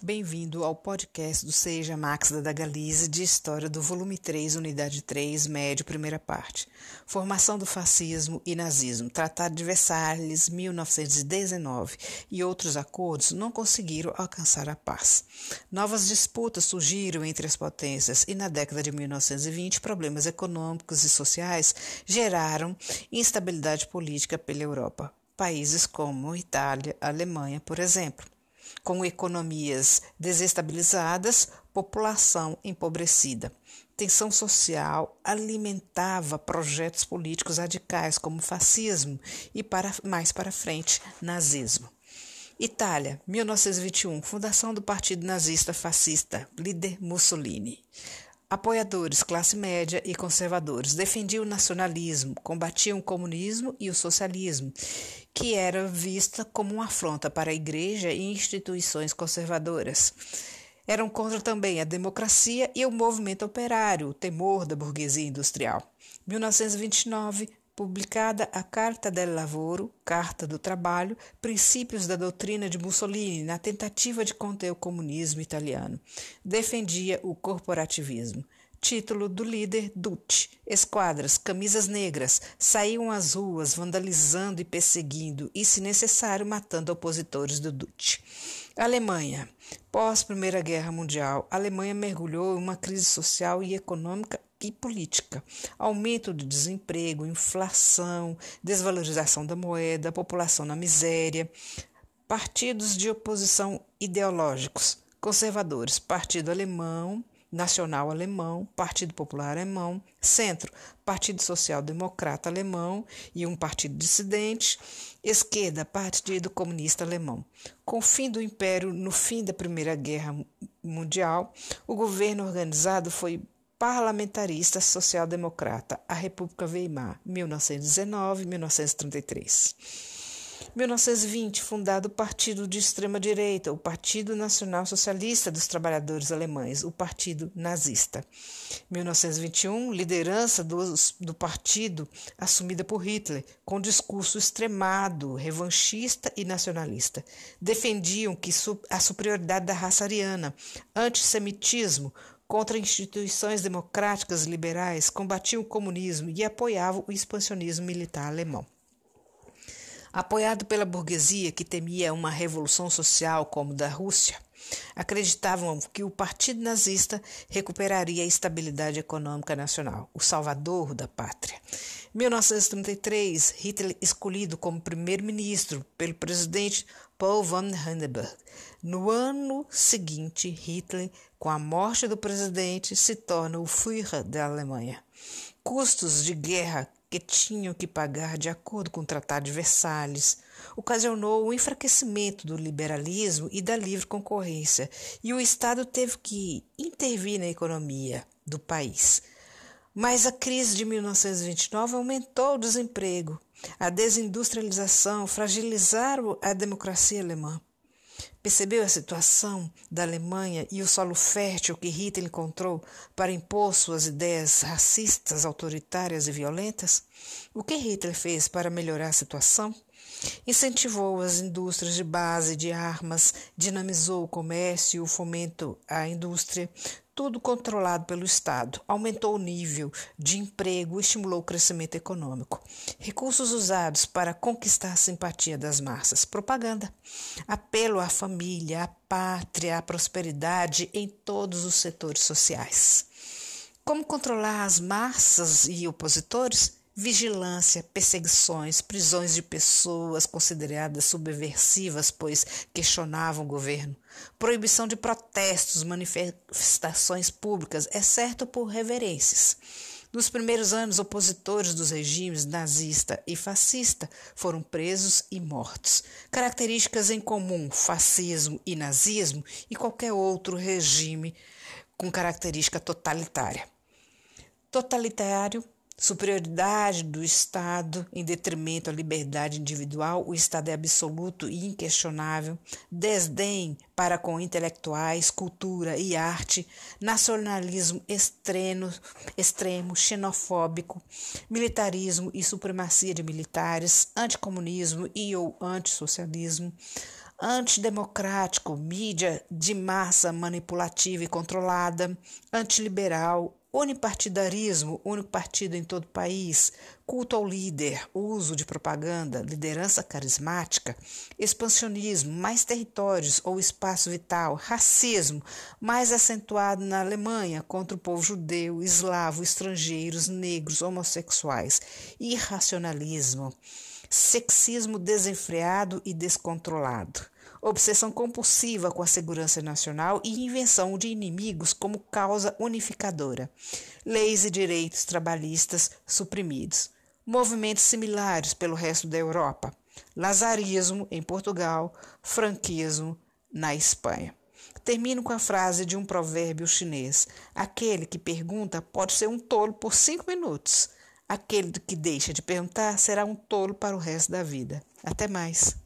Bem-vindo ao podcast do Seja Max da Galize de História do volume 3, unidade 3, médio, primeira parte. Formação do fascismo e nazismo, Tratado de Versalhes, 1919 e outros acordos não conseguiram alcançar a paz. Novas disputas surgiram entre as potências e na década de 1920 problemas econômicos e sociais geraram instabilidade política pela Europa. Países como Itália, Alemanha, por exemplo com economias desestabilizadas, população empobrecida. Tensão social alimentava projetos políticos radicais como fascismo e para mais para frente nazismo. Itália, 1921, fundação do Partido Nazista Fascista, líder Mussolini. Apoiadores, classe média e conservadores, defendiam o nacionalismo, combatiam o comunismo e o socialismo, que era vista como uma afronta para a igreja e instituições conservadoras. Eram contra também a democracia e o movimento operário, o temor da burguesia industrial. 1929, publicada a Carta del Lavoro, Carta do Trabalho, princípios da doutrina de Mussolini na tentativa de conter o comunismo italiano. Defendia o corporativismo. Título do líder Dutti. Esquadras, camisas negras, saíam às ruas vandalizando e perseguindo e, se necessário, matando opositores do Dutti. Alemanha. Pós Primeira Guerra Mundial, a Alemanha mergulhou em uma crise social e econômica e política. Aumento do desemprego, inflação, desvalorização da moeda, população na miséria. Partidos de oposição ideológicos, conservadores, Partido Alemão, Nacional Alemão, Partido Popular Alemão, Centro, Partido Social Democrata Alemão e um partido dissidente, Esquerda, Partido Comunista Alemão. Com o fim do Império no fim da Primeira Guerra Mundial, o governo organizado foi parlamentarista social-democrata, a República Weimar, 1919-1933. 1920, fundado o partido de extrema-direita, o Partido Nacional Socialista dos Trabalhadores Alemães, o Partido Nazista. 1921, liderança do, do partido assumida por Hitler, com discurso extremado, revanchista e nacionalista. Defendiam que a superioridade da raça ariana, antissemitismo, contra instituições democráticas liberais, combatiam o comunismo e apoiavam o expansionismo militar alemão. Apoiado pela burguesia que temia uma revolução social como da Rússia, acreditavam que o Partido Nazista recuperaria a estabilidade econômica nacional, o salvador da pátria. 1933, Hitler escolhido como primeiro-ministro pelo presidente Paul von Hindenburg. No ano seguinte, Hitler, com a morte do presidente, se torna o Führer da Alemanha. Custos de guerra que tinham que pagar de acordo com o Tratado de Versalhes, ocasionou o enfraquecimento do liberalismo e da livre concorrência, e o Estado teve que intervir na economia do país. Mas a crise de 1929 aumentou o desemprego, a desindustrialização fragilizaram a democracia alemã. Percebeu a situação da Alemanha e o solo fértil que Hitler encontrou para impor suas ideias racistas, autoritárias e violentas? O que Hitler fez para melhorar a situação? Incentivou as indústrias de base de armas, dinamizou o comércio e o fomento à indústria, tudo controlado pelo Estado, aumentou o nível de emprego, estimulou o crescimento econômico. Recursos usados para conquistar a simpatia das massas: propaganda, apelo à família, à pátria, à prosperidade em todos os setores sociais. Como controlar as massas e opositores? Vigilância, perseguições, prisões de pessoas consideradas subversivas, pois questionavam o governo, proibição de protestos, manifestações públicas, exceto por reverências. Nos primeiros anos, opositores dos regimes nazista e fascista foram presos e mortos. Características em comum: fascismo e nazismo e qualquer outro regime com característica totalitária. Totalitário superioridade do Estado em detrimento à liberdade individual, o Estado é absoluto e inquestionável, desdém para com intelectuais, cultura e arte, nacionalismo extremo, extremo xenofóbico, militarismo e supremacia de militares, anticomunismo e ou antissocialismo, antidemocrático, mídia de massa manipulativa e controlada, antiliberal, unipartidarismo, único partido em todo o país, culto ao líder, uso de propaganda, liderança carismática, expansionismo, mais territórios ou espaço vital, racismo, mais acentuado na Alemanha contra o povo judeu, eslavo, estrangeiros, negros, homossexuais, irracionalismo, sexismo desenfreado e descontrolado obsessão compulsiva com a segurança nacional e invenção de inimigos como causa unificadora, leis e direitos trabalhistas suprimidos, movimentos similares pelo resto da Europa, lazarismo em Portugal, franquismo na Espanha. Termino com a frase de um provérbio chinês: aquele que pergunta pode ser um tolo por cinco minutos. Aquele que deixa de perguntar será um tolo para o resto da vida. Até mais.